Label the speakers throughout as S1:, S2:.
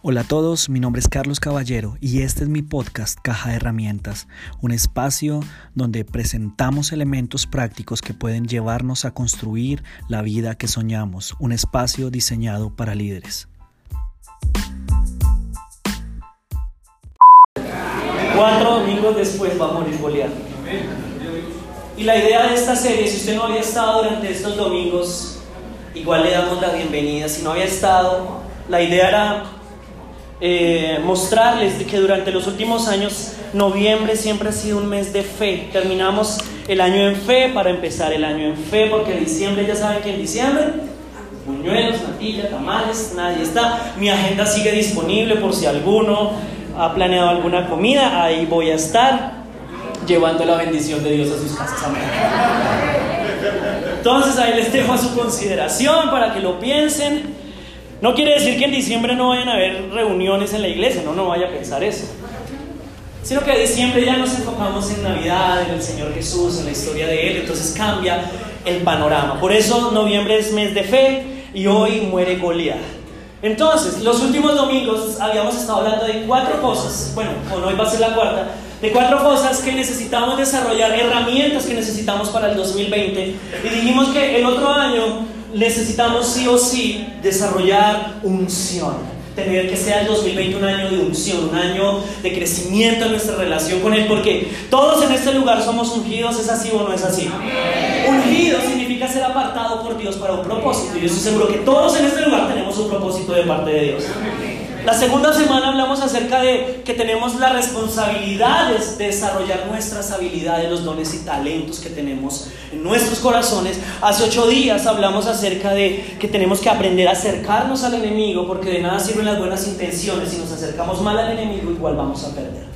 S1: Hola a todos, mi nombre es Carlos Caballero y este es mi podcast Caja de Herramientas, un espacio donde presentamos elementos prácticos que pueden llevarnos a construir la vida que soñamos, un espacio diseñado para líderes.
S2: Cuatro domingos después va a morir Goliat. Y la idea de esta serie, si usted no había estado durante estos domingos, igual le damos la bienvenida. Si no había estado, la idea era eh, mostrarles que durante los últimos años, noviembre siempre ha sido un mes de fe. Terminamos el año en fe para empezar el año en fe, porque diciembre, ya saben que en diciembre, buñuelos, natilla, tamales, nadie está. Mi agenda sigue disponible por si alguno ha planeado alguna comida, ahí voy a estar llevando la bendición de Dios a sus casas. Amén. Entonces ahí les dejo a su consideración para que lo piensen. No quiere decir que en diciembre no vayan a haber reuniones en la iglesia, no, no vaya a pensar eso. Sino que en diciembre ya nos enfocamos en Navidad, en el Señor Jesús, en la historia de Él, entonces cambia el panorama. Por eso noviembre es mes de fe y hoy muere Goliat. Entonces, los últimos domingos habíamos estado hablando de cuatro cosas, bueno, hoy va a ser la cuarta, de cuatro cosas que necesitamos desarrollar, herramientas que necesitamos para el 2020. Y dijimos que el otro año necesitamos sí o sí desarrollar unción. Tener que sea el 2020 un año de unción, un año de crecimiento en nuestra relación con Él, porque todos en este lugar somos ungidos, ¿es así o no es así? Ungido significa ser apartado por Dios para un propósito, y yo estoy seguro que todos en este lugar tenemos un propósito de parte de Dios. La segunda semana hablamos acerca de que tenemos la responsabilidad de desarrollar nuestras habilidades, los dones y talentos que tenemos en nuestros corazones. Hace ocho días hablamos acerca de que tenemos que aprender a acercarnos al enemigo porque de nada sirven las buenas intenciones. Si nos acercamos mal al enemigo igual vamos a perder.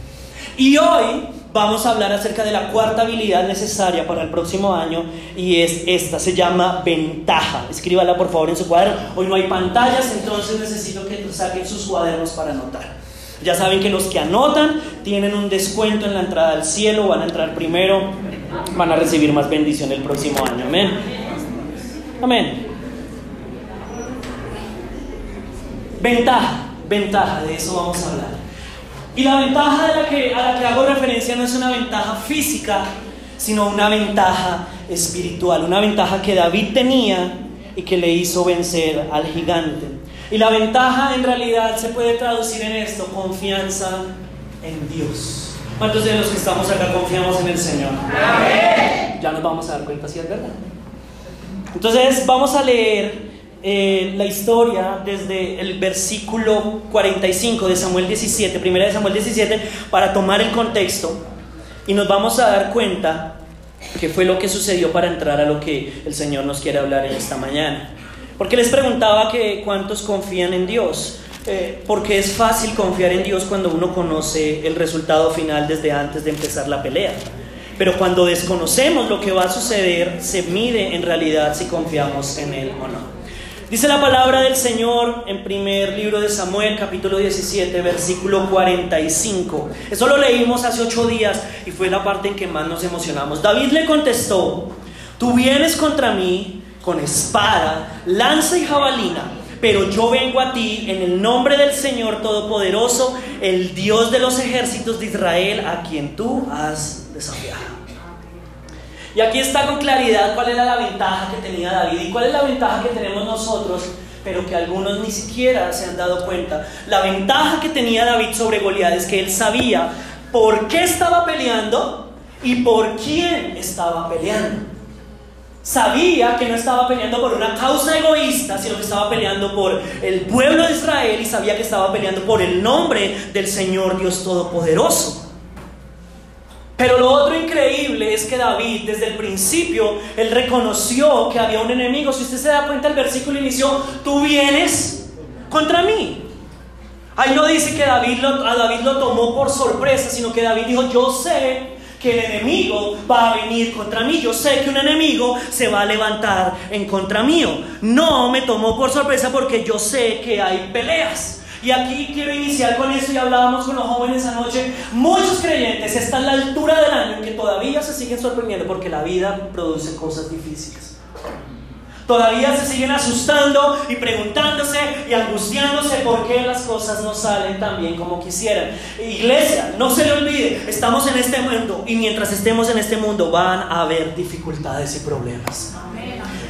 S2: Y hoy vamos a hablar acerca de la cuarta habilidad necesaria para el próximo año y es esta, se llama ventaja. Escríbala por favor en su cuaderno. Hoy no hay pantallas, entonces necesito que saquen sus cuadernos para anotar. Ya saben que los que anotan tienen un descuento en la entrada al cielo, van a entrar primero, van a recibir más bendición el próximo año. Amén. Amén. Ventaja, ventaja, de eso vamos a hablar. Y la ventaja de la que, a la que hago referencia no es una ventaja física, sino una ventaja espiritual, una ventaja que David tenía y que le hizo vencer al gigante. Y la ventaja en realidad se puede traducir en esto, confianza en Dios. ¿Cuántos de los que estamos acá confiamos en el Señor? Ya nos vamos a dar cuenta si es verdad. Entonces vamos a leer eh, la historia desde el versículo 45 de Samuel 17, primera de Samuel 17, para tomar el contexto y nos vamos a dar cuenta que fue lo que sucedió para entrar a lo que el Señor nos quiere hablar en esta mañana. Porque les preguntaba que cuántos confían en Dios. Eh, porque es fácil confiar en Dios cuando uno conoce el resultado final desde antes de empezar la pelea. Pero cuando desconocemos lo que va a suceder, se mide en realidad si confiamos en Él o no. Dice la palabra del Señor en primer libro de Samuel, capítulo 17, versículo 45. Eso lo leímos hace ocho días y fue la parte en que más nos emocionamos. David le contestó, tú vienes contra mí con espada, lanza y jabalina, pero yo vengo a ti en el nombre del Señor Todopoderoso, el Dios de los ejércitos de Israel, a quien tú has desafiado. Y aquí está con claridad cuál era la ventaja que tenía David y cuál es la ventaja que tenemos nosotros, pero que algunos ni siquiera se han dado cuenta. La ventaja que tenía David sobre Goliat es que él sabía por qué estaba peleando y por quién estaba peleando. Sabía que no estaba peleando por una causa egoísta, sino que estaba peleando por el pueblo de Israel y sabía que estaba peleando por el nombre del Señor Dios Todopoderoso. Pero lo otro increíble es que David, desde el principio, él reconoció que había un enemigo. Si usted se da cuenta, el versículo inició, tú vienes contra mí. Ahí no dice que David a David lo tomó por sorpresa, sino que David dijo, yo sé que el enemigo va a venir contra mí. Yo sé que un enemigo se va a levantar en contra mío. No me tomó por sorpresa porque yo sé que hay peleas. Y aquí quiero iniciar con esto y hablábamos con los jóvenes anoche. Muchos creyentes están a la altura del año en que todavía se siguen sorprendiendo porque la vida produce cosas difíciles. Todavía se siguen asustando y preguntándose y angustiándose por qué las cosas no salen tan bien como quisieran. Iglesia, no se le olvide, estamos en este mundo y mientras estemos en este mundo van a haber dificultades y problemas.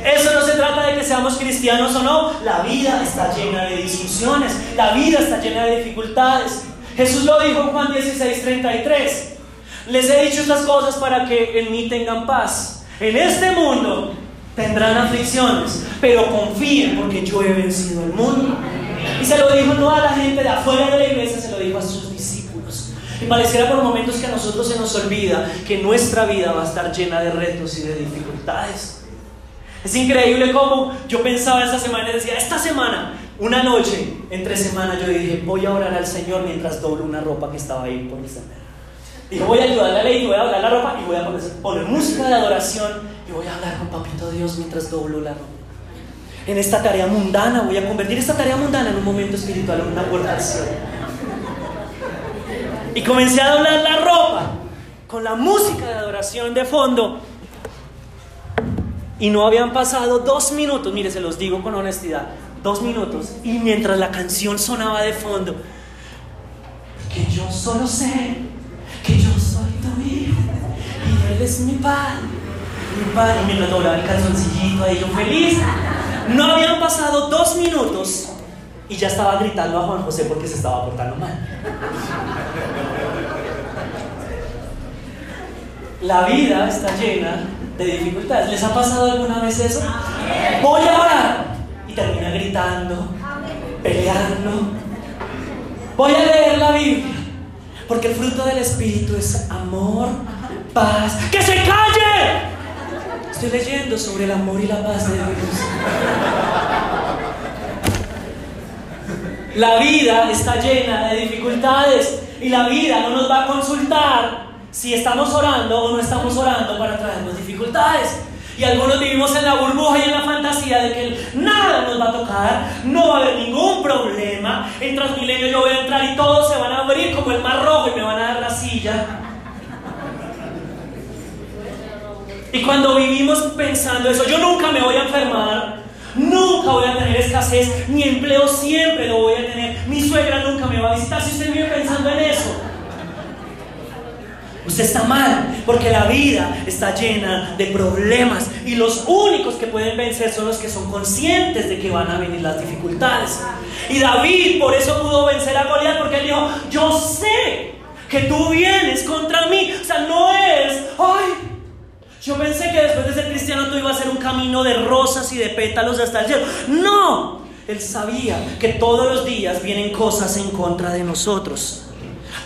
S2: Eso no se trata de que seamos cristianos o no. La vida está llena de discusiones. La vida está llena de dificultades. Jesús lo dijo en Juan 16, 33. Les he dicho estas cosas para que en mí tengan paz. En este mundo tendrán aflicciones, pero confíen porque yo he vencido el mundo. Y se lo dijo no a la gente de afuera de la iglesia, se lo dijo a sus discípulos. Y pareciera por momentos que a nosotros se nos olvida que nuestra vida va a estar llena de retos y de dificultades. Es increíble cómo yo pensaba esta semana y decía, esta semana, una noche, entre semana, yo dije, voy a orar al Señor mientras doblo una ropa que estaba ahí por el Dije, voy a ayudarle a Ley, voy a doblar la ropa y voy a poner, música de adoración y voy a hablar con Papito Dios mientras doblo la ropa. En esta tarea mundana, voy a convertir esta tarea mundana en un momento espiritual, en una puerta Y comencé a doblar la ropa con la música de adoración de fondo y no habían pasado dos minutos, mire, se los digo con honestidad, dos minutos. Y mientras la canción sonaba de fondo, que yo solo sé que yo soy tu hijo y él es mi padre. Mi padre, y mientras doblaba el calzoncillito ahí yo feliz. No habían pasado dos minutos y ya estaba gritando a Juan José porque se estaba portando mal. La vida está llena de dificultades. ¿Les ha pasado alguna vez eso? Voy a orar y termina gritando, peleando. Voy a leer la Biblia porque el fruto del Espíritu es amor, paz. ¡Que se calle! Estoy leyendo sobre el amor y la paz de Dios. La vida está llena de dificultades y la vida no nos va a consultar si estamos orando o no estamos orando para traernos dificultades. Y algunos vivimos en la burbuja y en la fantasía de que nada nos va a tocar, no va a haber ningún problema. En Transmilenio yo voy a entrar y todos se van a abrir como el mar rojo y me van a dar la silla. Y cuando vivimos pensando eso, yo nunca me voy a enfermar, nunca voy a tener escasez, mi empleo siempre lo voy a tener, mi suegra nunca me va a visitar. Si usted vive pensando en eso, Usted está mal porque la vida está llena de problemas y los únicos que pueden vencer son los que son conscientes de que van a venir las dificultades. Y David por eso pudo vencer a Goliat porque él dijo, yo sé que tú vienes contra mí. O sea, no es, ay, yo pensé que después de ser cristiano tú ibas a ser un camino de rosas y de pétalos hasta el cielo. No, él sabía que todos los días vienen cosas en contra de nosotros.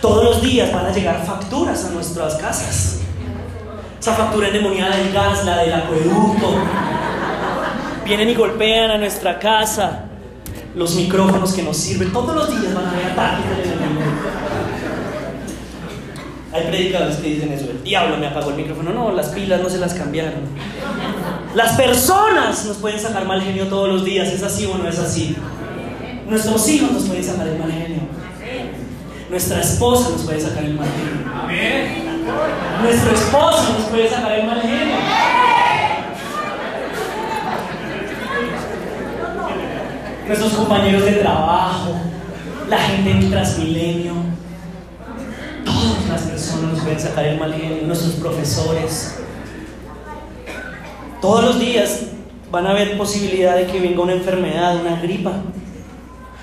S2: Todos los días van a llegar facturas a nuestras casas. Esa factura endemoniada del gas, la del acueducto. Vienen y golpean a nuestra casa. Los micrófonos que nos sirven. Todos los días van a haber ataques del enemigo. Hay predicadores que dicen eso. El diablo me apagó el micrófono. No, las pilas no se las cambiaron. Las personas nos pueden sacar mal genio todos los días. ¿Es así o no es así? Nuestros hijos nos pueden sacar el mal genio. Nuestra esposa nos puede sacar el mal genio. Nuestro esposo nos puede sacar el mal genio. Nuestros compañeros de trabajo, la gente en Transmilenio, todas las personas nos pueden sacar el mal genio, nuestros profesores. Todos los días van a haber posibilidad de que venga una enfermedad, una gripa.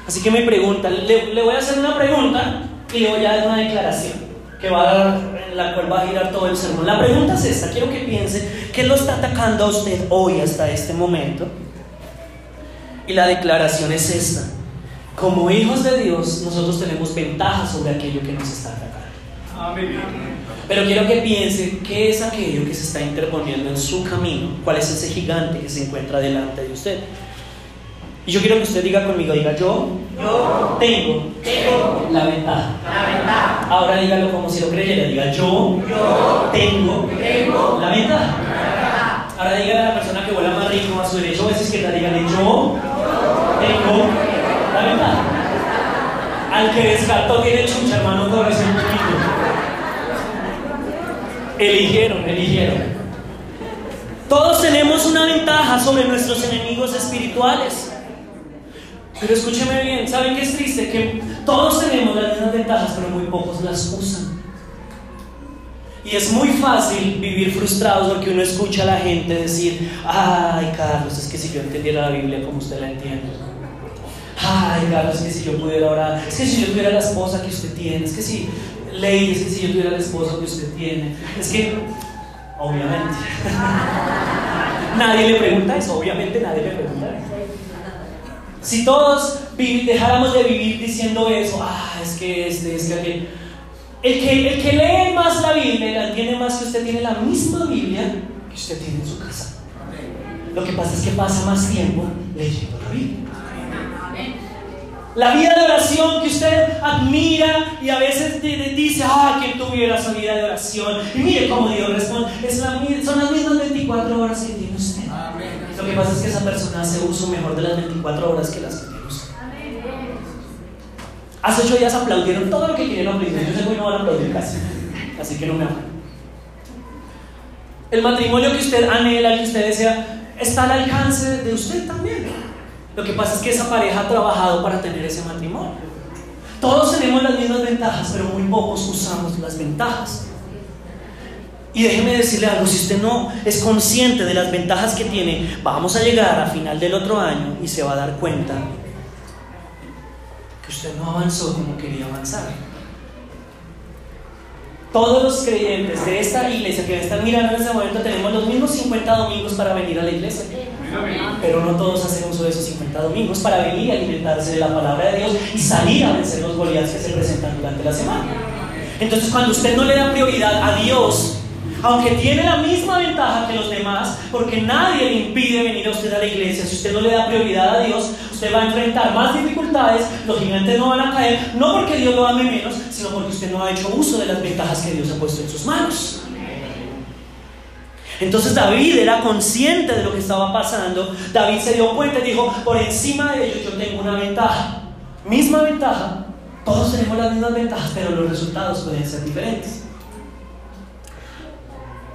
S2: Así que me preguntan, le, le voy a hacer una pregunta ya es una declaración que va a dar, en la cual va a girar todo el sermón. La pregunta es esta, quiero que piense, ¿qué lo está atacando a usted hoy hasta este momento? Y la declaración es esta. Como hijos de Dios, nosotros tenemos ventaja sobre aquello que nos está atacando. Pero quiero que piense qué es aquello que se está interponiendo en su camino, cuál es ese gigante que se encuentra delante de usted. Y yo quiero que usted diga conmigo, diga yo, yo tengo, tengo la, ventaja. la ventaja. Ahora dígalo como si lo creyera, diga yo, yo tengo, tengo la ventaja. Ahora dígale a la persona que vuela más rico a su derecho o a su izquierda, dígale yo, tengo la ventaja. Al que descartó tiene chucha, hermano, todo ese poquito. Eligieron, eligieron. Todos tenemos una ventaja sobre nuestros enemigos espirituales. Pero escúcheme bien, ¿saben qué es triste? Que todos tenemos las mismas ventajas, pero muy pocos las usan. Y es muy fácil vivir frustrados porque uno escucha a la gente decir, ay Carlos, es que si yo entendiera la Biblia como usted la entiende. Ay Carlos, es que si yo pudiera orar, es que si yo tuviera la esposa que usted tiene, es que si ley, es que si yo tuviera la esposa que usted tiene, es que, obviamente, nadie le pregunta eso, obviamente nadie le pregunta eso. Si todos dejáramos de vivir diciendo eso, ah, es que este, es que aquel. El que, el que lee más la Biblia la entiende más que usted tiene la misma Biblia que usted tiene en su casa. Lo que pasa es que pasa más tiempo leyendo la Biblia. La vida de oración que usted admira y a veces dice, ah, que tuviera esa vida de oración. Y mire cómo Dios responde. Es la, son las mismas 24 horas que tiene. Lo que pasa es que esa persona hace uso mejor de las 24 horas que las que tiene. Hace ocho días aplaudieron todo lo que quieren aplaudir. Yo sé que no van a aplaudir casi. Así que no me hablan. El matrimonio que usted anhela, que usted desea, está al alcance de usted también. Lo que pasa es que esa pareja ha trabajado para tener ese matrimonio. Todos tenemos las mismas ventajas, pero muy pocos usamos las ventajas. Y déjeme decirle algo, si usted no es consciente de las ventajas que tiene, vamos a llegar a final del otro año y se va a dar cuenta que usted no avanzó como quería avanzar. Todos los creyentes de esta iglesia que me están mirando en este momento tenemos los mismos 50 domingos para venir a la iglesia. Pero no todos hacen uso de esos 50 domingos para venir y alimentarse de la palabra de Dios y salir a vencer los goliaths que se presentan durante la semana. Entonces, cuando usted no le da prioridad a Dios, aunque tiene la misma ventaja que los demás, porque nadie le impide venir a usted a la iglesia, si usted no le da prioridad a Dios, usted va a enfrentar más dificultades, los gigantes no van a caer, no porque Dios lo ame menos, sino porque usted no ha hecho uso de las ventajas que Dios ha puesto en sus manos. Entonces David era consciente de lo que estaba pasando. David se dio cuenta y dijo, por encima de ellos yo tengo una ventaja. Misma ventaja. Todos tenemos las mismas ventajas, pero los resultados pueden ser diferentes.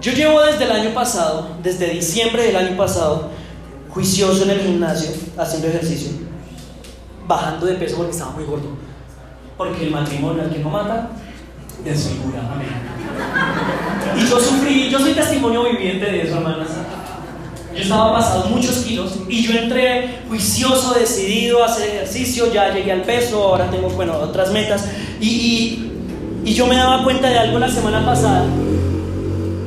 S2: Yo llevo desde el año pasado, desde diciembre del año pasado, juicioso en el gimnasio, haciendo ejercicio, bajando de peso porque estaba muy gordo. Porque el matrimonio al que no mata, desfigura. Amén. Y yo sufrí, yo soy testimonio viviente de eso, hermanas. Yo estaba pasado muchos kilos y yo entré juicioso, decidido a hacer ejercicio, ya llegué al peso, ahora tengo, bueno, otras metas. Y, y yo me daba cuenta de algo la semana pasada.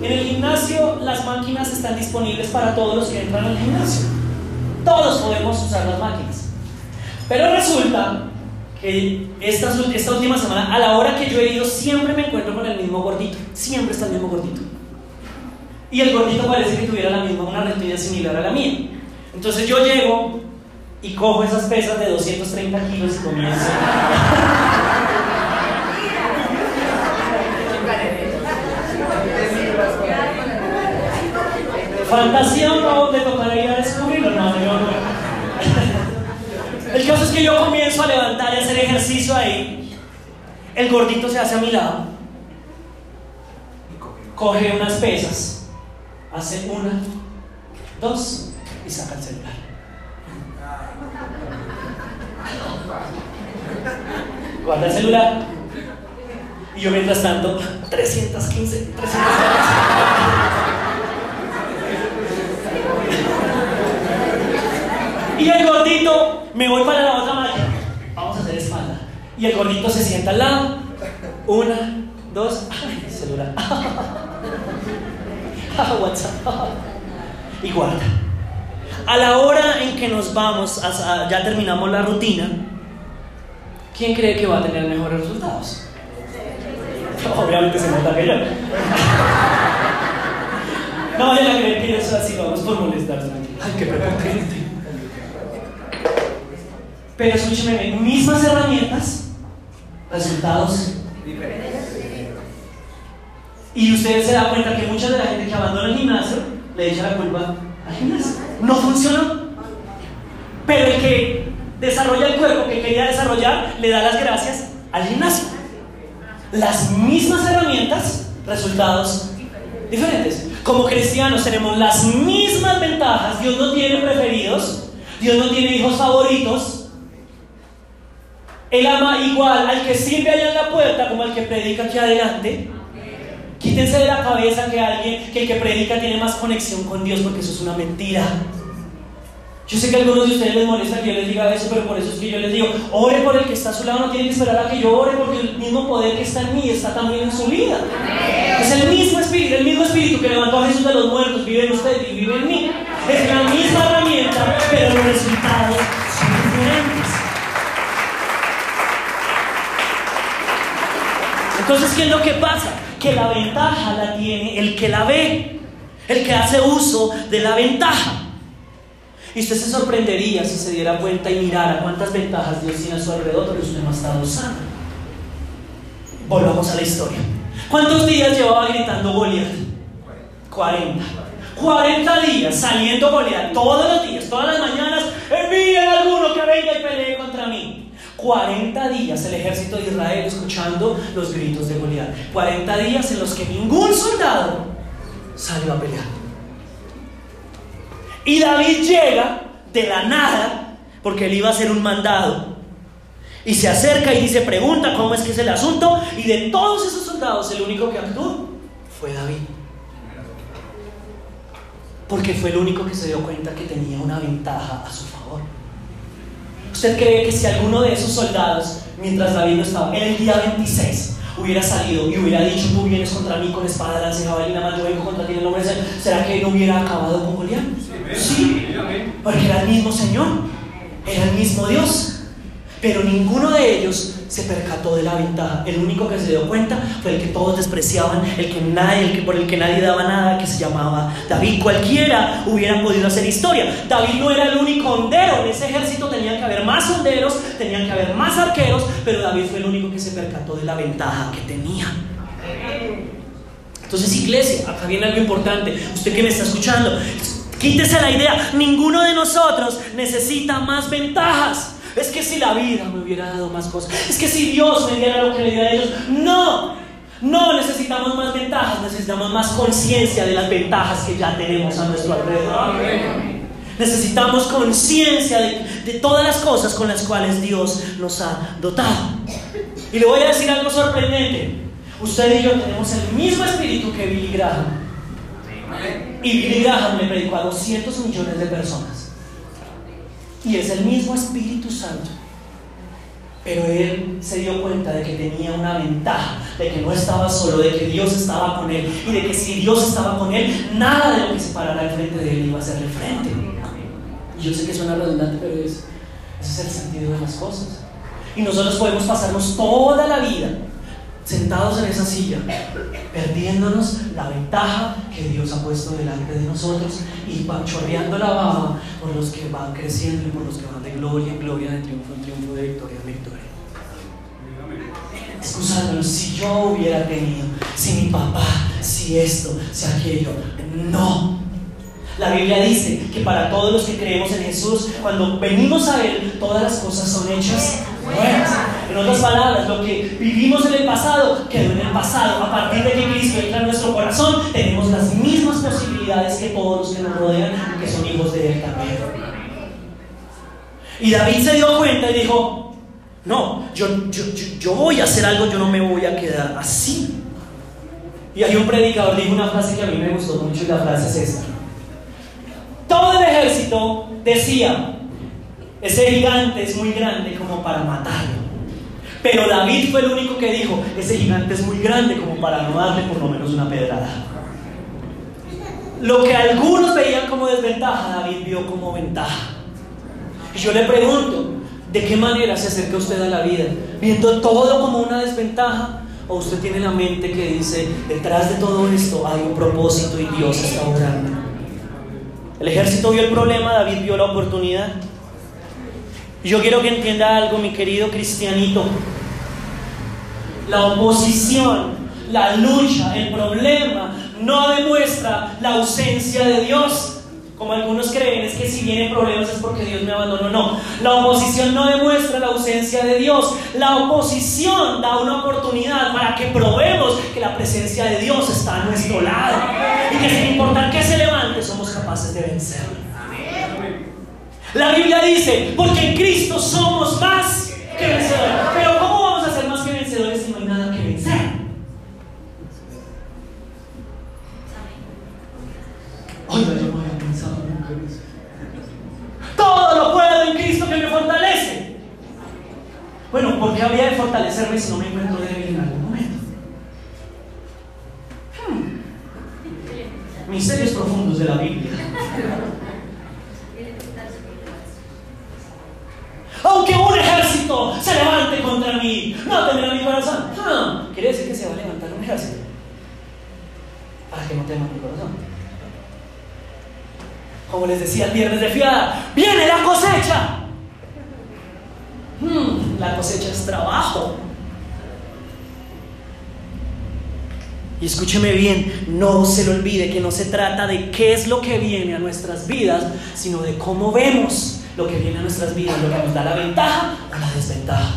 S2: En el gimnasio las máquinas están disponibles para todos los que entran al gimnasio. Todos podemos usar las máquinas. Pero resulta esta, esta última semana, a la hora que yo he ido, siempre me encuentro con el mismo gordito. Siempre está el mismo gordito. Y el gordito parece que tuviera la misma, una rentilla similar a la mía. Entonces yo llego y cojo esas pesas de 230 kilos y comienzo. Fantasía no, de tocar ir a descubrirlo, no, yo no. El caso es que yo comienzo a levantar y hacer ejercicio ahí. El gordito se hace a mi lado. Coge unas pesas. Hace una, dos y saca el celular. Guarda el celular. Y yo mientras tanto, 315, 315. Y el gordito, me voy para la otra máquina. Vamos a hacer espalda. Y el gordito se sienta al lado. Una, dos, ay, celular. Ah, WhatsApp. Y guarda. A la hora en que nos vamos, ya terminamos la rutina, ¿quién cree que va a tener mejores resultados? Obviamente se nota que yo. No vale la creer que eso así, vamos por molestarse. Ay, qué prepotente. Pero escúcheme, mismas herramientas, resultados diferentes. Y usted se da cuenta que mucha de la gente que abandona el gimnasio le echa la culpa al gimnasio. No funcionó. Pero el que desarrolla el cuerpo que quería desarrollar le da las gracias al gimnasio. Las mismas herramientas, resultados diferentes. Como cristianos tenemos las mismas ventajas. Dios no tiene preferidos. Dios no tiene hijos favoritos. Él ama igual al que sirve allá en la puerta como al que predica aquí adelante. Quítense de la cabeza que alguien, que el que predica tiene más conexión con Dios, porque eso es una mentira. Yo sé que a algunos de ustedes les molesta que yo les diga eso, pero por eso es que yo les digo, ore por el que está a su lado, no tiene que esperar a que yo ore, porque el mismo poder que está en mí está también en su vida. Es el mismo espíritu, el mismo espíritu que levantó a Jesús de los muertos, vive en usted y vive en mí. Es la misma herramienta, pero los resultados son diferentes. Entonces, ¿qué es lo que pasa? Que la ventaja la tiene el que la ve, el que hace uso de la ventaja. Y usted se sorprendería si se diera cuenta y mirara cuántas ventajas Dios tiene a su alrededor, pero usted no ha estado usando. Volvamos a la historia. ¿Cuántos días llevaba gritando Goliat? 40. 40 días saliendo Goliat, todos los días, todas las mañanas, envíen alguno que venga y pelee. 40 días el ejército de Israel escuchando los gritos de Goliat. 40 días en los que ningún soldado salió a pelear. Y David llega de la nada, porque él iba a hacer un mandado. Y se acerca y dice, pregunta cómo es que es el asunto. Y de todos esos soldados, el único que actuó fue David. Porque fue el único que se dio cuenta que tenía una ventaja a su favor. ¿Usted cree que si alguno de esos soldados, mientras David no estaba, en el día 26, hubiera salido y hubiera dicho, tú vienes contra mí con espada, lanza y jabalina, más yo vengo contra ti en el nombre de ¿será que no hubiera acabado con Goliat? Sí, porque era el mismo Señor, era el mismo Dios. Pero ninguno de ellos se percató de la ventaja. El único que se dio cuenta fue el que todos despreciaban, el que nadie, el que por el que nadie daba nada, que se llamaba David. Cualquiera hubiera podido hacer historia. David no era el único hondero. En ese ejército tenían que haber más honderos, tenían que haber más arqueros, pero David fue el único que se percató de la ventaja que tenía. Entonces, iglesia, acá viene algo importante. Usted que me está escuchando, quítese la idea. Ninguno de nosotros necesita más ventajas. Es que si la vida me hubiera dado más cosas. Es que si Dios me diera lo que le diera a ellos. No. No necesitamos más ventajas, necesitamos más conciencia de las ventajas que ya tenemos a nuestro alrededor. Necesitamos conciencia de, todas las cosas con las cuales Dios nos ha dotado. Y le voy a decir algo sorprendente. Usted y yo tenemos el mismo espíritu que Billy Graham. Y Billy Graham le predicó a 200 millones de personas. Y es el mismo Espíritu Santo. Pero él se dio cuenta de que tenía una ventaja, de que no estaba solo, de que Dios estaba con él y de que si Dios estaba con él, nada de lo que se parara al frente de él iba a hacerle frente. Y yo sé que suena redundante, pero es, ese es el sentido de las cosas. Y nosotros podemos pasarnos toda la vida sentados en esa silla, perdiéndonos la ventaja que Dios ha puesto delante de nosotros y chorreando la baba por los que van creciendo y por los que van de gloria en gloria, de triunfo en triunfo, de victoria en victoria. Excusándonos, si yo hubiera tenido, si mi papá, si esto, si aquello, no. La Biblia dice que para todos los que creemos en Jesús, cuando venimos a Él, todas las cosas son hechas buenas. En otras palabras, lo que vivimos en el pasado quedó en el pasado. A partir de que Cristo entra en nuestro corazón, tenemos las mismas posibilidades que todos los que nos rodean, que son hijos de Él también. Y David se dio cuenta y dijo, no, yo, yo, yo, voy a hacer algo, yo no me voy a quedar así. Y hay un predicador, dijo una frase que a mí me gustó mucho y la frase es esta. Todo el ejército decía, ese gigante es muy grande como para matarlo. Pero David fue el único que dijo, ese gigante es muy grande como para no darle por lo menos una pedrada. Lo que algunos veían como desventaja, David vio como ventaja. Y yo le pregunto, ¿de qué manera se acerca usted a la vida? ¿Viendo todo como una desventaja? ¿O usted tiene la mente que dice, detrás de todo esto hay un propósito y Dios está orando? El ejército vio el problema, David vio la oportunidad. Yo quiero que entienda algo, mi querido cristianito. La oposición, la lucha, el problema no demuestra la ausencia de Dios. Como algunos creen, es que si vienen problemas es porque Dios me abandonó. No, la oposición no demuestra la ausencia de Dios. La oposición da una oportunidad para que probemos que la presencia de Dios está a nuestro lado. Y que sin importar que se levante, somos capaces de vencerlo. La Biblia dice, porque en Cristo somos más que vencedores. Pero ¿cómo vamos a ser más que vencedores si no hay nada que vencer? Oiga, yo no había pensado nunca en eso. Todo lo puedo en Cristo que me fortalece. Bueno, ¿por qué habría de fortalecerme si no me encuentro débil en algún momento? Hmm profundos de la Biblia. Aunque un ejército se levante contra mí, no temerá mi corazón. Ah, quiere decir que se va a levantar un ejército. Para que no tema mi corazón. Como les decía el viernes de fiada, viene la cosecha. Hmm, la cosecha es trabajo. Y escúcheme bien, no se le olvide que no se trata de qué es lo que viene a nuestras vidas, sino de cómo vemos lo que viene a nuestras vidas, lo que nos da la ventaja o la desventaja.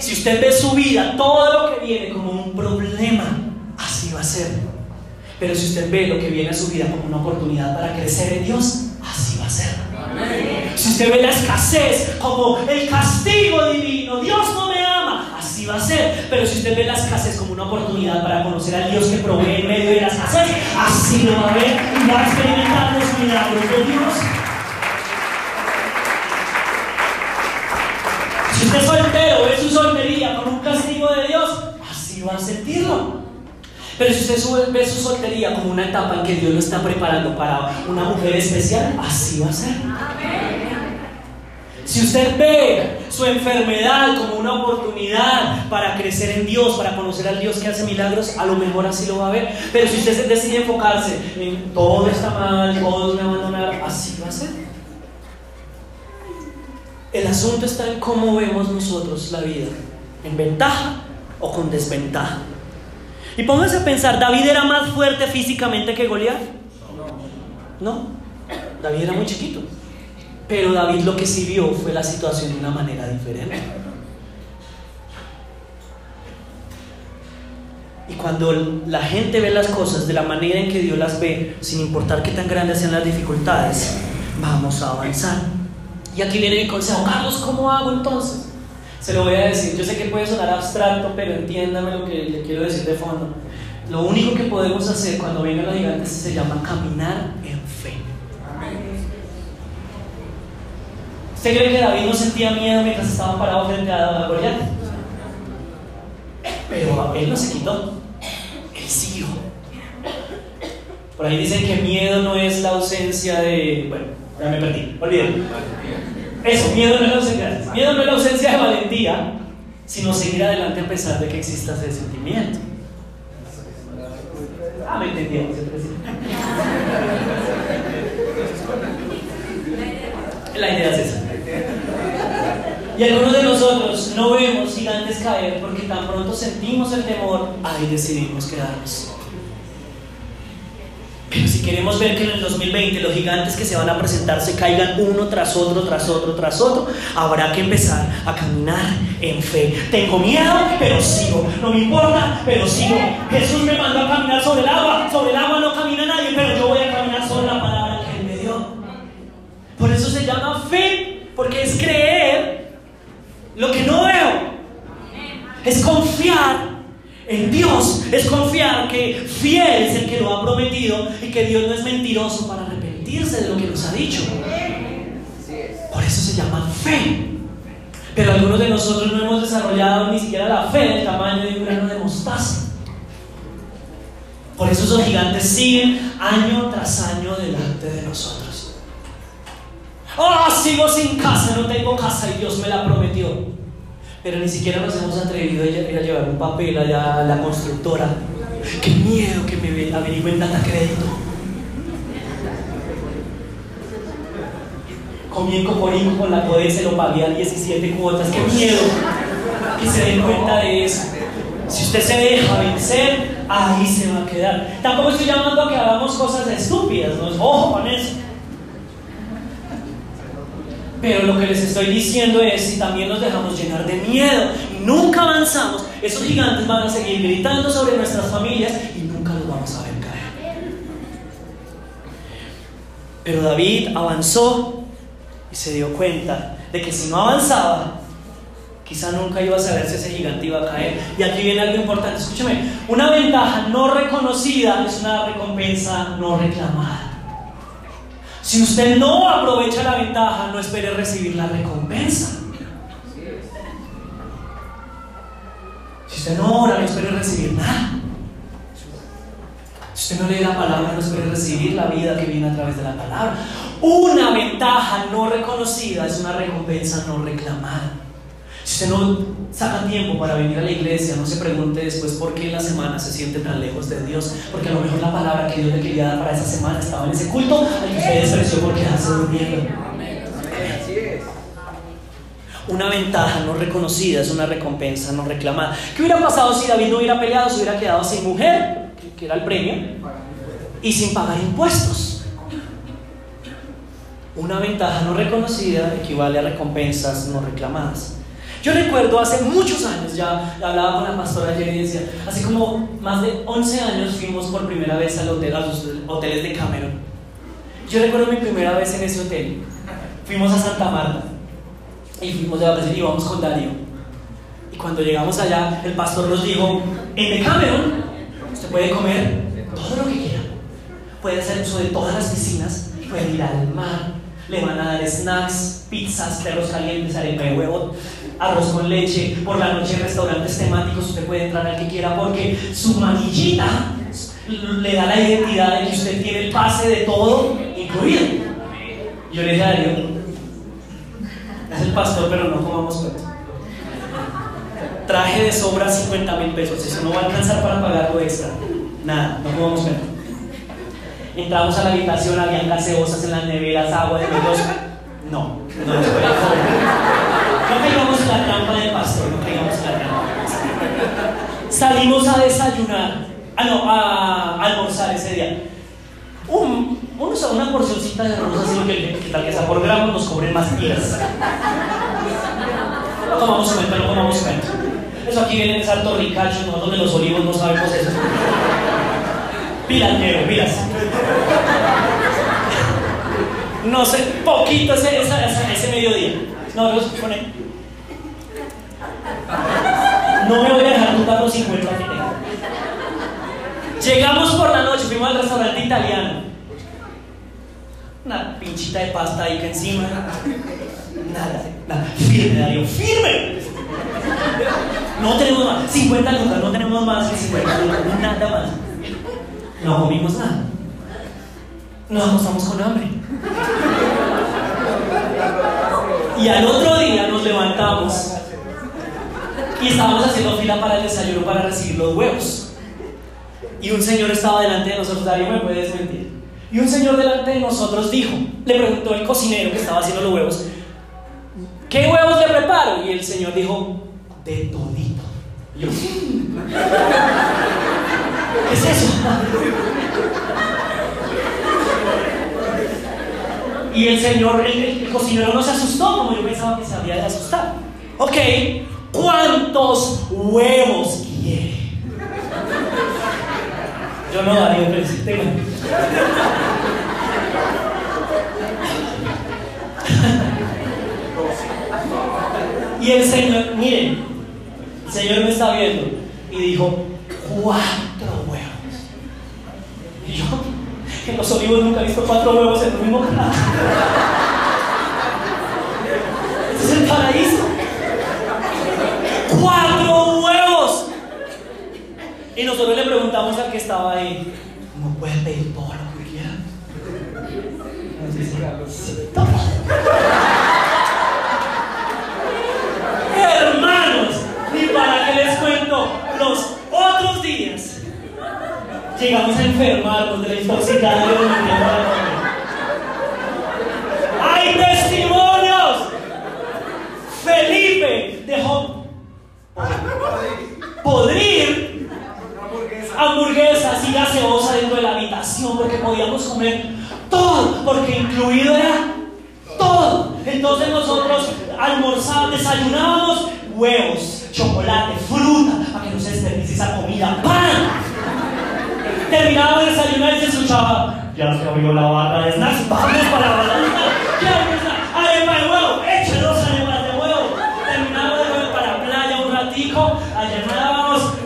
S2: Si usted ve su vida, todo lo que viene como un problema, así va a ser. Pero si usted ve lo que viene a su vida como una oportunidad para crecer en Dios, así va a ser. Si usted ve la escasez como el castigo divino, Dios no me ama, así va a ser. Pero si usted ve la escasez como una oportunidad para conocer a Dios que provee en medio de la escasez, así lo va a ver y va a experimentar los milagros de Dios. Si usted es soltero, ve su soltería como un castigo de Dios, así va a sentirlo. Pero si usted ve su soltería como una etapa en que Dios lo está preparando para una mujer especial, así va a ser. Si usted ve su enfermedad como una oportunidad para crecer en Dios, para conocer al Dios que hace milagros, a lo mejor así lo va a ver. Pero si usted decide enfocarse en todo está mal, todos me abandonaron, así va a ser. El asunto está en cómo vemos nosotros la vida, en ventaja o con desventaja. Y póngase a pensar, ¿David era más fuerte físicamente que Goliat? No, David era muy chiquito. Pero David lo que sí vio fue la situación de una manera diferente. Y cuando la gente ve las cosas de la manera en que Dios las ve, sin importar qué tan grandes sean las dificultades, vamos a avanzar. Y aquí viene mi consejo, Carlos, ¿cómo hago entonces? Se lo voy a decir, yo sé que puede sonar abstracto, pero entiéndame lo que le quiero decir de fondo. Lo único que podemos hacer cuando vengan los gigantes se llama caminar en fe. ¿Usted cree que David no sentía miedo mientras estaba parado frente a Goliat? Pero él no se quitó, él siguió. Por ahí dicen que miedo no es la ausencia de. Bueno, ya me perdí, olvídalo. Eso, miedo no es la ausencia, miedo no es la ausencia de valentía, sino seguir adelante a pesar de que exista ese sentimiento. Ah, me entendieron, La idea es esa. Y algunos de nosotros no vemos gigantes caer porque tan pronto sentimos el temor, ahí decidimos quedarnos. Queremos ver que en el 2020 los gigantes que se van a presentar se caigan uno tras otro, tras otro, tras otro, habrá que empezar a caminar en fe. Tengo miedo, pero sigo. No me importa, pero sigo. Jesús me mandó a caminar sobre el agua. Sobre el agua no camina nadie, pero yo voy a caminar sobre la palabra que Él me dio. Por eso se llama fe, porque es creer lo que no veo. Es confiar en Dios, es confiar que fiel es el que lo ha prometido y que Dios no es mentiroso para arrepentirse de lo que nos ha dicho. Por eso se llama fe. Pero algunos de nosotros no hemos desarrollado ni siquiera la fe del tamaño de un grano de mostaza. Por eso esos gigantes siguen año tras año delante de nosotros. Oh, sigo sin casa, no tengo casa y Dios me la prometió pero ni siquiera nos hemos atrevido a ir a llevar un papel allá a la constructora. Qué miedo que me averigüen data crédito. Comí en Cocorico con la CODE, se lo pagué a 17 cuotas. Qué miedo que se den cuenta de eso. Si usted se deja vencer, ahí se va a quedar. Tampoco estoy llamando a que hagamos cosas estúpidas, ¿no? Ojo con eso. Pero lo que les estoy diciendo es, si también nos dejamos llenar de miedo nunca avanzamos, esos gigantes van a seguir gritando sobre nuestras familias y nunca los vamos a ver caer. Pero David avanzó y se dio cuenta de que si no avanzaba, quizá nunca iba a saber si ese gigante iba a caer. Y aquí viene algo importante, escúchame, una ventaja no reconocida es una recompensa no reclamada. Si usted no aprovecha la ventaja, no espere recibir la recompensa. Si usted no ora, no espere recibir nada. Si usted no lee la palabra, no espere recibir la vida que viene a través de la palabra. Una ventaja no reconocida es una recompensa no reclamada. Si usted no saca tiempo para venir a la iglesia, no se pregunte después por qué en la semana se siente tan lejos de Dios, porque a lo mejor la palabra que Dios le quería dar para esa semana estaba en ese culto al que usted despreció por quedarse durmiendo. Una ventaja no reconocida es una recompensa no reclamada. ¿Qué hubiera pasado si David no hubiera peleado, se hubiera quedado sin mujer, que era el premio, y sin pagar impuestos? Una ventaja no reconocida equivale a recompensas no reclamadas. Yo recuerdo hace muchos años, ya hablaba con la pastora ayer y decía, hace como más de 11 años fuimos por primera vez al hotel, a los hoteles de Cameron. Yo recuerdo mi primera vez en ese hotel. Fuimos a Santa Marta y fuimos de vacaciones y íbamos con Darío. Y cuando llegamos allá, el pastor nos dijo, en The Cameron usted puede comer todo lo que quiera. Puede hacer uso de todas las piscinas, puede ir al mar, le van a dar snacks, pizzas, perros calientes, arepa de huevo, arroz con leche, por la noche en restaurantes temáticos usted puede entrar al que quiera porque su manillita le da la identidad de que usted tiene el pase de todo incluido. Yo le dije a es el pastor, pero no comamos cuento. Traje de sobra 50 mil pesos, eso no va a alcanzar para pagar lo extra. Nada, no comamos cuento. Entramos a la habitación, había gaseosas en las neveras, agua de melos. No, no puede No caigamos la trampa del pastor, no caigamos en la trampa. Salimos a desayunar, ah, no, a almorzar ese día. Un, unos una porcioncita de arroz así que, que tal que sea por gramo nos cobren más pilas. No tomamos cuenta, no tomamos cuenta. Eso aquí viene de Salto Ricacho, nosotros de los olivos no sabemos eso. Pilas, pero pilas. No sé, poquito ese, ese, ese mediodía. No, los pone. No me voy a dejar juntar los 50 que tengo. Llegamos por la noche, fuimos al restaurante italiano. Una pinchita de pasta ahí que encima. Nada, nada. Firme, Darío, firme. No tenemos más. 50 lucas, no tenemos más que 50 lucas, nada más. No comimos nada. Nos acostamos con hambre. Y al otro día nos levantamos y estábamos haciendo fila para el desayuno para recibir los huevos. Y un señor estaba delante de nosotros, Darío me puede desmentir. Y un señor delante de nosotros dijo, le preguntó el cocinero que estaba haciendo los huevos, ¿qué huevos le preparo? Y el señor dijo, de todito. Y yo, ¿qué es eso? Y el señor, el, cocinero no se asustó como yo pensaba que se había de asustar. Ok, ¿cuántos huevos quiere? Yo no daría pero sí y el señor, miren, el señor me está viendo y dijo, cuatro. Y yo, que los olivos nunca he visto cuatro huevos en el mismo. Ese es el paraíso. ¡Cuatro huevos! Y nosotros le preguntamos al que estaba ahí, ¿no puede pedir todo lo que quiera? Nos sí, todo. Hermanos, ni para qué les cuento los otros días llegamos a enfermarnos de la intoxicación de la ¡Hay testimonios! Felipe dejó podrir hamburguesas y gaseosa dentro de la habitación porque podíamos comer todo, porque incluido era todo. Entonces nosotros almorzábamos, desayunábamos huevos, chocolate, fruta, para que no se desperdicie esa comida, pan terminaba de desayunar y se escuchaba, ya se abrió la barra de snacks, vamos para la barra de snacks, ya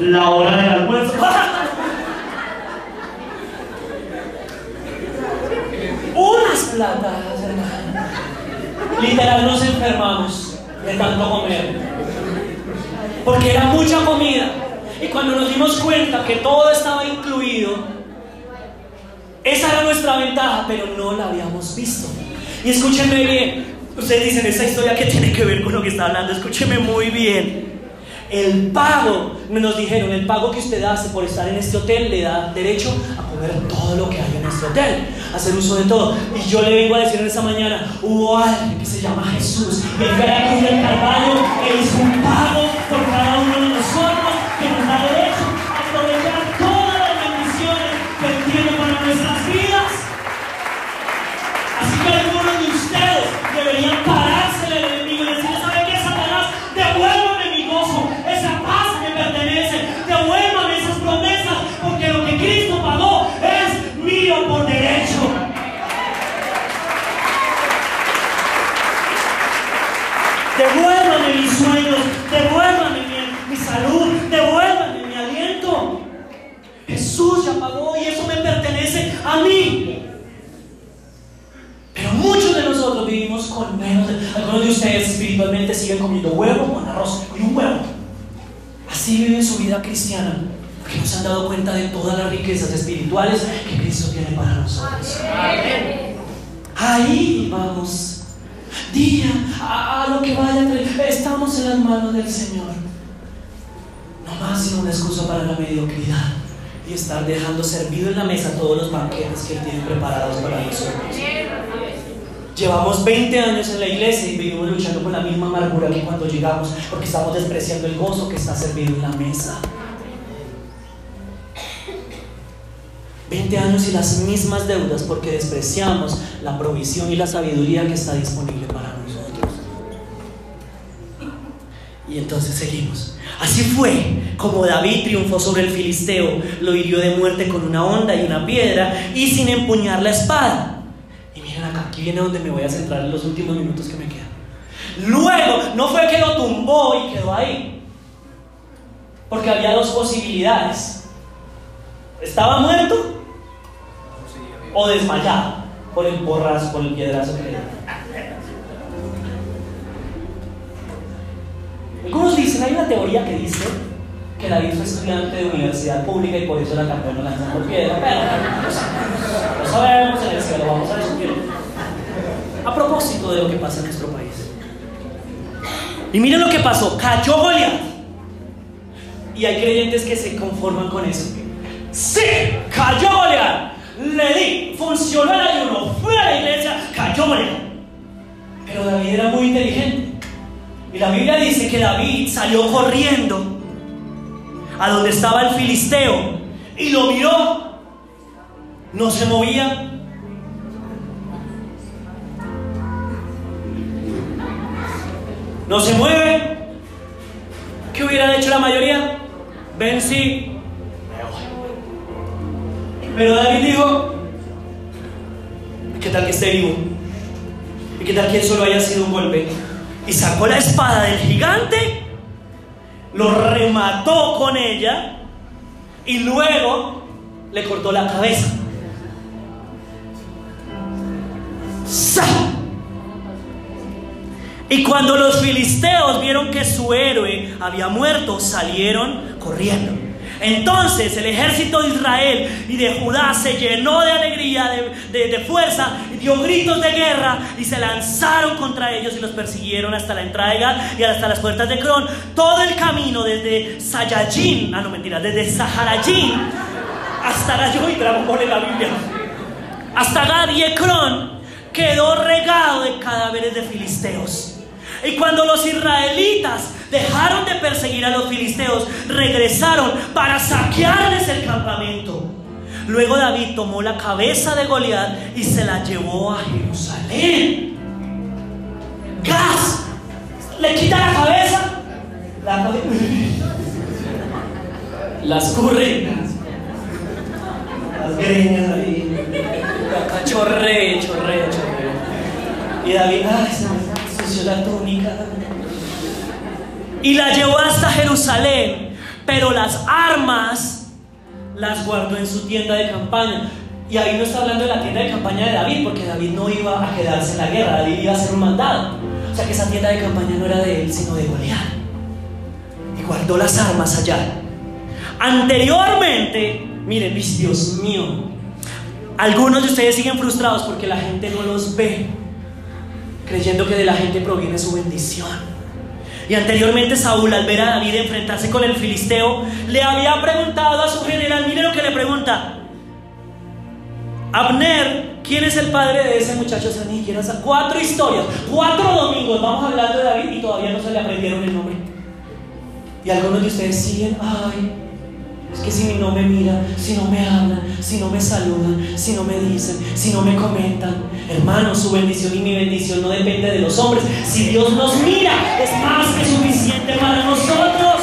S2: la hora del almuerzo. Unas platadas, hermano. Literal nos enfermamos de tanto comer. Porque era mucha comida. Y cuando nos dimos cuenta que todo estaba incluido, esa era nuestra ventaja, pero no la habíamos visto. Y escúchenme bien, ustedes dicen esa historia que tiene que ver con lo que está hablando, escúchenme muy bien. El pago, nos dijeron, el pago que usted hace por estar en este hotel le da derecho a comer todo lo que hay en este hotel, hacer uso de todo. Y yo le vengo a decir en esta mañana, hubo alguien que se llama Jesús, el Veracruz del Calvario, él hizo un dejando servido en la mesa todos los banquetes que Él tiene preparados para nosotros. Llevamos 20 años en la iglesia y vivimos luchando con la misma amargura que cuando llegamos, porque estamos despreciando el gozo que está servido en la mesa. 20 años y las mismas deudas porque despreciamos la provisión y la sabiduría que está disponible Y entonces seguimos. Así fue como David triunfó sobre el filisteo, lo hirió de muerte con una honda y una piedra y sin empuñar la espada. Y miren acá, aquí viene donde me voy a centrar en los últimos minutos que me quedan. Luego, no fue que lo tumbó y quedó ahí, porque había dos posibilidades. ¿Estaba muerto o desmayado por el porrazo, por el piedrazo que le dio? Algunos dicen, hay una teoría que dice que David fue estudiante de universidad pública y por eso la campeona lanzando piedra, pero no sabemos, en el cielo vamos a discutir. A propósito de lo que pasa en nuestro país. Y miren lo que pasó, cayó Goliat. Y hay creyentes que se conforman con eso. Sí, cayó Goliat. Le di, funcionó el ayuno, fui a la iglesia, cayó Goliat. Pero David era muy inteligente. Y la Biblia dice que David salió corriendo a donde estaba el filisteo y lo miró. No se movía. No se mueve. ¿Qué hubiera hecho la mayoría? Ven, sí. Me voy. Pero David dijo, ¿qué tal que esté vivo? ¿Y qué tal que solo haya sido un golpe? Y sacó la espada del gigante, lo remató con ella y luego le cortó la cabeza. Y cuando los filisteos vieron que su héroe había muerto, salieron corriendo. Entonces el ejército de Israel y de Judá se llenó de alegría, de, de, fuerza, y dio gritos de guerra y se lanzaron contra ellos y los persiguieron hasta la entrada de Gad y hasta las puertas de Cron. Todo el camino desde Sayajin, ah no mentira, desde Saharajin hasta Gallo y en la Biblia, hasta Gad y Ecrón quedó regado de cadáveres de filisteos. Y cuando los israelitas dejaron de perseguir a los filisteos, regresaron para saquearles el campamento. Luego David tomó la cabeza de Goliat y se la llevó a Jerusalén. ¡Gas! ¿Le quita la cabeza? La. Las curre. Las greñas ahí. Chorre, chorre, chorre. Y David, ay, se me Y la llevó hasta Jerusalén. pero las armas las guardó en su tienda de campaña. Y ahí no está hablando de la tienda de campaña de David, porque David no iba a quedarse en la guerra, David iba a ser un mandado. O sea que esa tienda de campaña no era de él, sino de Goliat. Y guardó las armas allá. Anteriormente, miren, Dios mío, algunos de ustedes siguen frustrados porque la gente no los ve, creyendo que de la gente proviene su bendición. Y anteriormente Saúl, al ver a David enfrentarse con el filisteo, le había preguntado a su general, mire lo que le pregunta, Abner, ¿quién es el padre de ese muchacho? O cuatro historias, cuatro domingos vamos hablando de David y todavía no se le aprendieron el nombre. Y algunos de ustedes siguen, ay, es que si no me miran, si no me hablan, si no me saludan, si no me dicen, si no me comentan, hermano, su bendición y mi bendición no depende de los hombres. Si Dios nos mira, es más que suficiente para nosotros.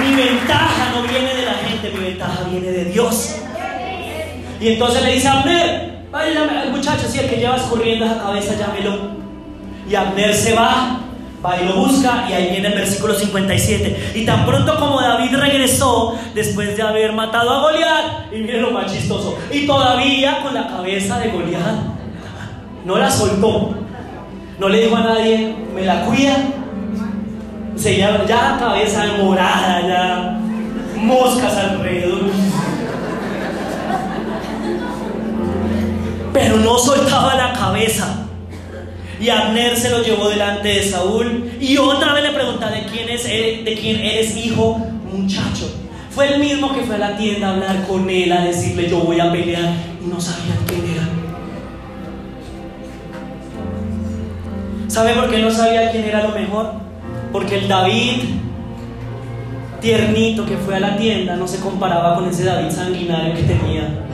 S2: Mi ventaja no viene de la gente, mi ventaja viene de Dios. Y entonces le dice a Abner, vaya al muchacho, si el que lleva escurriendo esa cabeza, llámelo. Y Abner se va Va y lo busca y ahí viene el versículo 57. Y tan pronto como David regresó después de haber matado a Goliat, y miren lo más chistoso, y todavía con la cabeza de Goliat, no la soltó, no le dijo a nadie, me la cuida. Se ya, cabeza morada, ya moscas alrededor. Pero no soltaba la cabeza. Y Abner se lo llevó delante de Saúl. Y otra vez le pregunta de quién es de quién eres hijo, muchacho. Fue el mismo que fue a la tienda a hablar con él, a decirle yo voy a pelear. Y no sabía quién era. ¿Sabe por qué no sabía quién era lo mejor? Porque el David tiernito que fue a la tienda no se comparaba con ese David sanguinario que tenía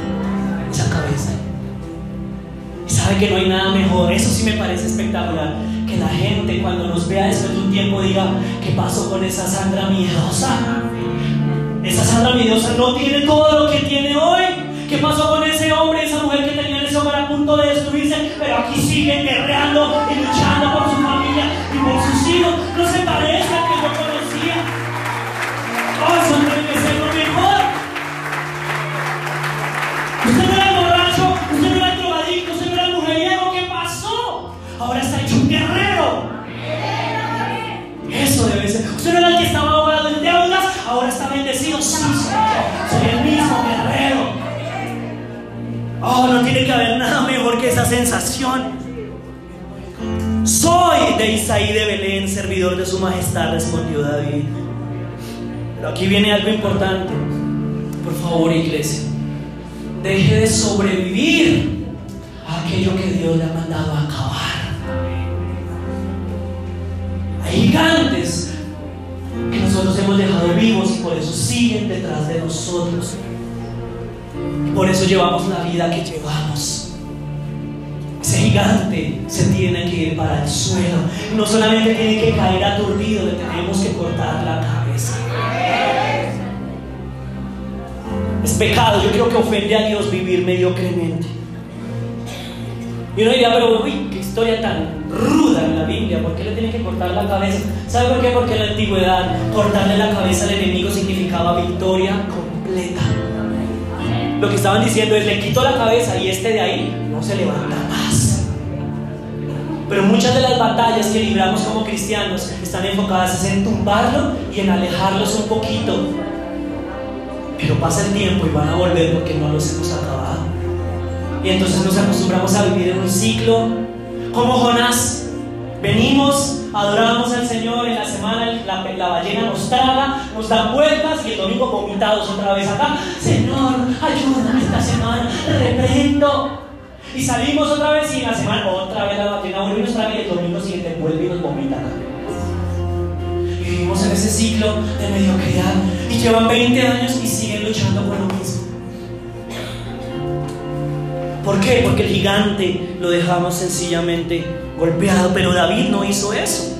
S2: sabe que no hay nada mejor. Eso sí me parece espectacular. Que la gente cuando nos vea después de un tiempo diga, ¿qué pasó con esa Sandra miedosa? Esa Sandra miedosa no tiene todo lo que tiene hoy. ¿Qué pasó con ese hombre, esa mujer que tenía ese hombre a punto de destruirse? Pero aquí sigue guerreando y luchando por su familia y por sus hijos. No se parece a que yo conocía. Oh, esa sensación. Soy de Isaí de Belén, servidor de su majestad, respondió David. Pero aquí viene algo importante. Por favor, iglesia, deje de sobrevivir a aquello que Dios le ha mandado a acabar gigantes que nosotros hemos dejado vivos y por eso siguen detrás de nosotros. Por eso llevamos la vida que llevamos. Se tiene que ir para el suelo. No solamente tiene que caer aturdido, le tenemos que cortar la cabeza. Es pecado, yo creo que ofende a Dios vivir mediocremente. Y uno diría, pero uy, qué historia tan ruda en la Biblia, ¿por qué le tienen que cortar la cabeza? ¿Sabe por qué? Porque en la antigüedad cortarle la cabeza al enemigo significaba victoria completa. Lo que estaban diciendo es, le quito la cabeza y este de ahí no se levanta más. Pero muchas de las batallas que libramos como cristianos están enfocadas en tumbarlo y en alejarlos un poquito. Pero pasa el tiempo y van a volver porque no los hemos acabado. Y entonces nos acostumbramos a vivir en un ciclo como Jonás. Venimos, adoramos al Señor en la semana, la, ballena nos traga, nos da vueltas y el domingo vomitados otra vez acá. Señor, ayúdame esta semana, reprendo. Y salimos otra vez y en la semana otra vez la ballena vuelve y nos traga y el domingo siguiente vuelve y nos vomita. Y vivimos en ese ciclo de mediocridad y llevan 20 años y siguen luchando por lo mismo. ¿Por qué? Porque el gigante lo dejamos sencillamente golpeado, pero David no hizo eso.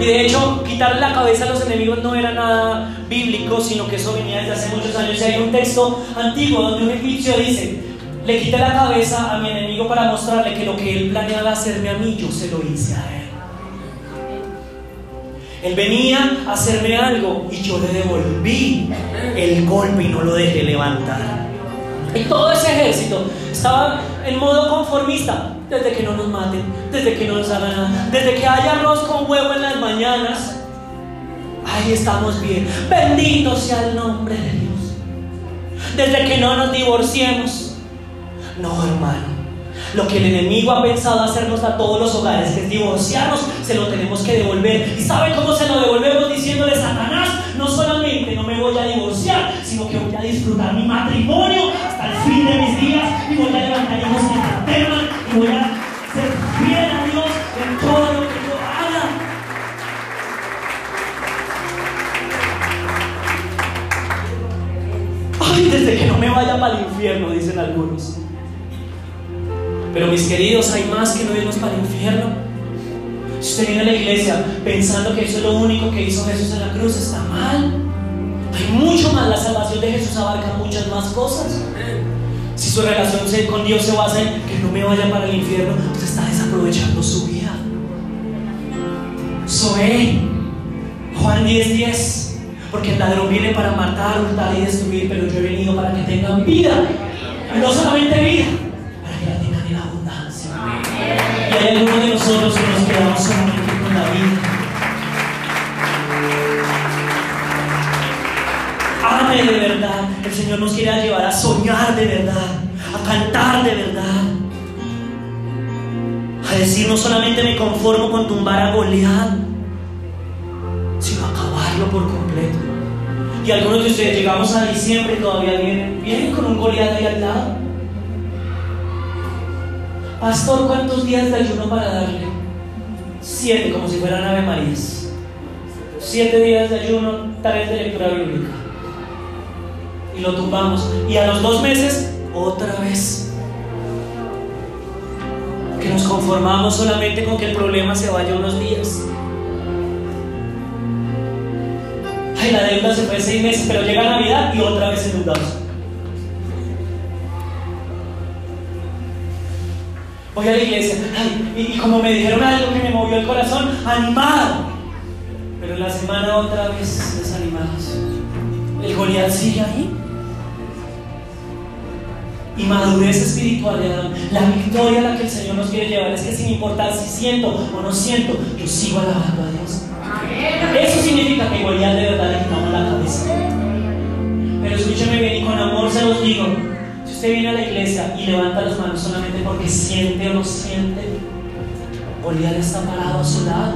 S2: Y de hecho, quitarle la cabeza a los enemigos no era nada bíblico, sino que eso venía desde hace muchos años. Y hay un texto antiguo donde un egipcio dice, le quité la cabeza a mi enemigo para mostrarle que lo que él planeaba hacerme a mí, yo se lo hice a él. Él venía a hacerme algo y yo le devolví el golpe y no lo dejé levantar. Y todo ese ejército estaba en modo conformista, desde que no nos maten, desde que no nos hagan nada, desde que haya arroz con huevo en las mañanas. Ahí estamos bien. Bendito sea el nombre de Dios. Desde que no nos divorciemos. No, hermano. Lo que el enemigo ha pensado hacernos a todos los hogares, que es divorciarnos, se lo tenemos que devolver. ¿Y sabe cómo se lo devolvemos? Diciéndole, Satanás, no solamente no me voy a divorciar, sino que voy a disfrutar mi matrimonio hasta el fin de mis días y voy a levantar hijos que me teman y voy a ser fiel a Dios en todo lo que yo haga. Ay, desde que no me vaya para el infierno, dicen algunos. Pero mis queridos, hay más que no irnos para el infierno. Si usted viene a la iglesia pensando que eso es lo único que hizo Jesús en la cruz, está mal. Hay mucho más. La salvación de Jesús abarca muchas más cosas. Si su relación con Dios se basa en que no me vaya para el infierno, usted está desaprovechando su vida. Soy Juan 10:10. 10. Porque el ladrón viene para matar, hurtar y destruir, pero yo he venido para que tengan vida. No solamente vida, hay algunos de nosotros que nos quedamos solamente con la vida. Ame de verdad. El Señor nos quiere llevar a soñar de verdad, a cantar de verdad. A decir no solamente me conformo con tumbar a Goliat, sino acabarlo por completo. Y algunos de ustedes llegamos a diciembre y todavía vienen, vienen con un Goliat ahí al lado. Pastor, ¿cuántos días de ayuno para darle? Siete, como si fueran Ave Marías. Siete días de ayuno, tareas de lectura bíblica. Y lo tumbamos. Y a los dos meses, otra vez. Que nos conformamos solamente con que el problema se vaya unos días. Ay, la deuda se fue seis meses, pero llega Navidad y otra vez endeudamos. Voy a la iglesia, y, como me dijeron algo que me movió el corazón, animado. Pero en la semana otra vez desanimados. El Goliat sigue ahí. Y madurez espiritual, la victoria a la que el Señor nos quiere llevar es que sin importar si siento o no siento, yo sigo alabando a Dios. Eso significa que Goliat de verdad le quitamos la cabeza. Pero escúcheme bien y con amor se los digo, usted viene a la iglesia y levanta las manos solamente porque siente o no siente, Goliat está parado a su lado.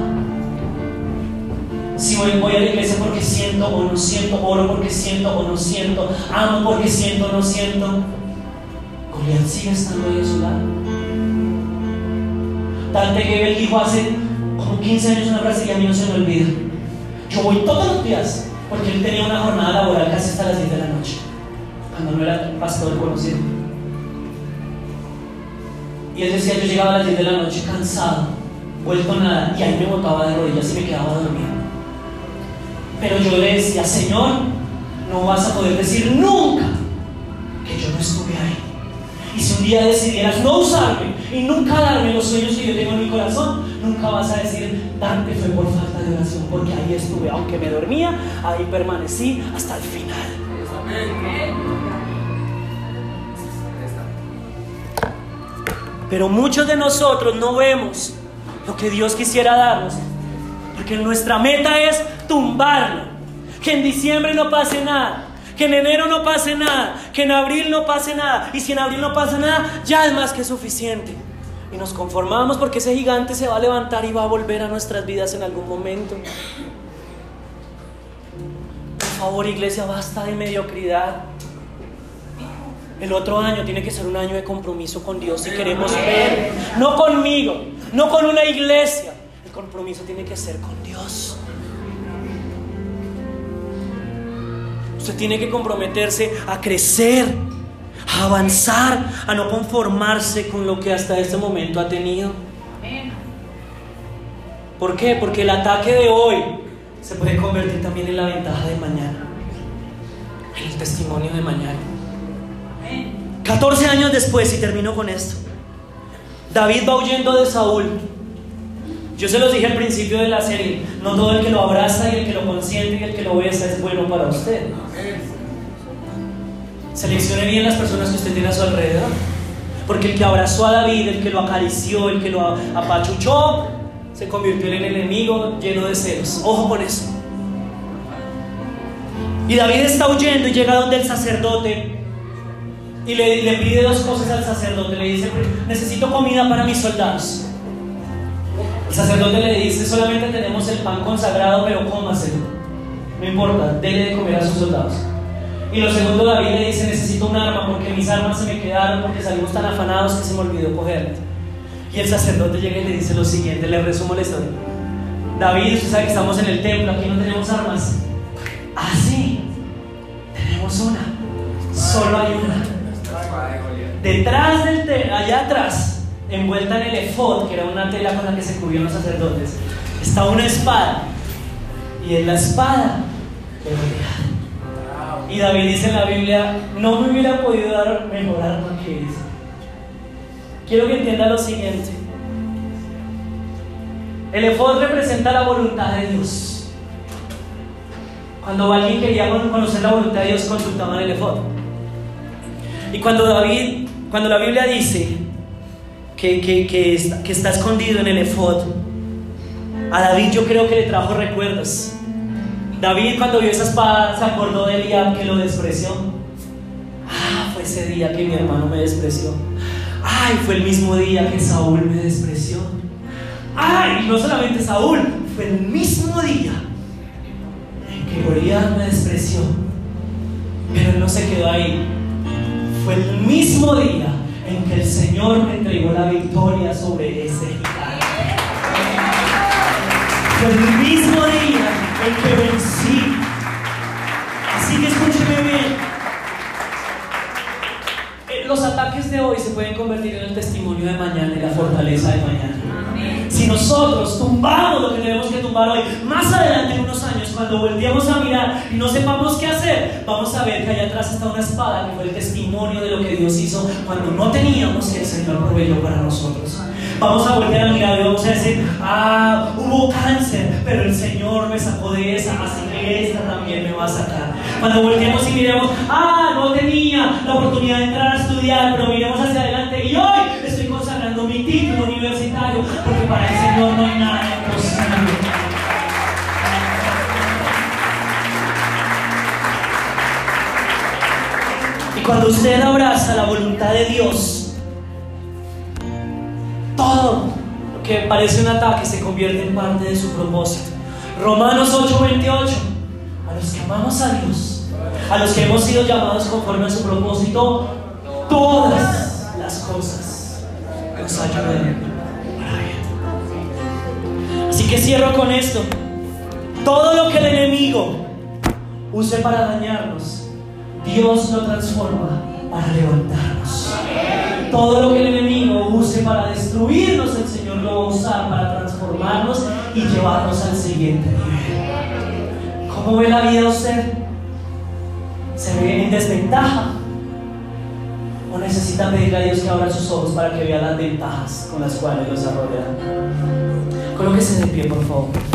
S2: Si voy, a la iglesia porque siento o no siento, oro porque siento o no siento, amo porque siento o no siento, Goliat sigue estando ahí a su lado. Dante Gebel dijo hace como 15 años una frase que a mí no se me olvida. Yo voy todos los días porque él tenía una jornada laboral casi hasta las 10 de la noche cuando no era pastor conocido. Y él decía, yo llegaba a las 10 de la noche cansado, vuelto nada, y ahí me botaba de rodillas y me quedaba dormido. Pero yo le decía, Señor, no vas a poder decir nunca que yo no estuve ahí. Y si un día decidieras no usarme y nunca darme los sueños que yo tengo en mi corazón, nunca vas a decir, Dante fue por falta de oración, porque ahí estuve, aunque me dormía, ahí permanecí hasta el final. Pero muchos de nosotros no vemos lo que Dios quisiera darnos. Porque nuestra meta es tumbarlo. Que en diciembre no pase nada. Que en enero no pase nada. Que en abril no pase nada. Y si en abril no pasa nada, ya es más que suficiente. Y nos conformamos porque ese gigante se va a levantar y va a volver a nuestras vidas en algún momento. Por favor, iglesia, basta de mediocridad. El otro año tiene que ser un año de compromiso con Dios si queremos ver, no conmigo, no con una iglesia. El compromiso tiene que ser con Dios. Usted tiene que comprometerse a crecer, a avanzar, a no conformarse con lo que hasta este momento ha tenido. ¿Por qué? Porque el ataque de hoy se puede convertir también en la ventaja de mañana, en el testimonio de mañana. 14 años después, y termino con esto, David va huyendo de Saúl. Yo se los dije al principio de la serie, no todo el que lo abraza y el que lo consiente y el que lo besa es bueno para usted. Seleccione bien las personas que usted tiene a su alrededor. Porque el que abrazó a David, el que lo acarició, el que lo apachuchó, se convirtió en el enemigo lleno de celos. Ojo con eso. Y David está huyendo y llega donde el sacerdote y le, pide dos cosas al sacerdote. Le dice, necesito comida para mis soldados. El sacerdote le dice, solamente tenemos el pan consagrado, pero cómaselo. No importa, dele de comer a sus soldados. Y lo segundo, David le dice, necesito un arma porque mis armas se me quedaron porque salimos tan afanados que se me olvidó cogerlas. Y el sacerdote llega y le dice lo siguiente, le resumo la historia. David, usted sabe que estamos en el templo, aquí no tenemos armas. Ah, sí, tenemos una. Solo hay una. Detrás del templo, allá atrás, envuelta en el efod, que era una tela con la que se cubrían los sacerdotes, está una espada. Y en la espada de Y David dice en la Biblia, no me hubiera podido dar mejor arma que esa. Quiero que entienda lo siguiente. El efod representa la voluntad de Dios. Cuando alguien quería conocer la voluntad de Dios, consultaban el efod. Y cuando David, cuando la Biblia dice que, está, escondido en el efod. A David yo creo que le trajo recuerdos. David cuando vio esa espada se acordó de Eliab que lo despreció. Ah, fue ese día que mi hermano me despreció. Ay, fue el mismo día que Saúl me despreció. Ay, no solamente Saúl, fue el mismo día que Goliat me despreció. Pero él no se quedó ahí. Fue el mismo día en que el Señor me entregó la victoria sobre ese gigante. Fue el mismo día en que vencí. Así que escúcheme bien. Eh, los ataques de hoy se pueden convertir en el testimonio de mañana y la fortaleza de mañana. Si nosotros tumbamos lo que tenemos que tumbar hoy, más adelante en unos años, cuando volteemos a mirar y no sepamos qué hacer, vamos a ver que allá atrás está una espada que fue el testimonio de lo que Dios hizo cuando no teníamos el Señor proveyó para nosotros. Vamos a volver a mirar y vamos a decir, ah, hubo cáncer, pero el Señor me sacó de esa, así que esta también me va a sacar. Cuando volteemos y miremos, ah, no tenía la oportunidad de entrar a estudiar, pero miremos hacia adelante y hoy estoy consagrando mi título universitario, porque para el Señor no hay nada imposible. Cuando usted abraza la voluntad de Dios, todo lo que parece un ataque se convierte en parte de su propósito. Romanos 8:28. A los que amamos a Dios, a los que hemos sido llamados conforme a su propósito, todas las cosas nos ayudan. Así que cierro con esto. Todo lo que el enemigo use para dañarnos, Dios lo transforma para levantarnos. Todo lo que el enemigo use para destruirnos, el Señor lo va a usar para transformarnos y llevarnos al siguiente nivel. ¿Cómo ve la vida usted? ¿Se ve en desventaja? ¿O necesita pedirle a Dios que abra sus ojos para que vea las ventajas con las cuales los rodean? Colóquese de pie, por favor.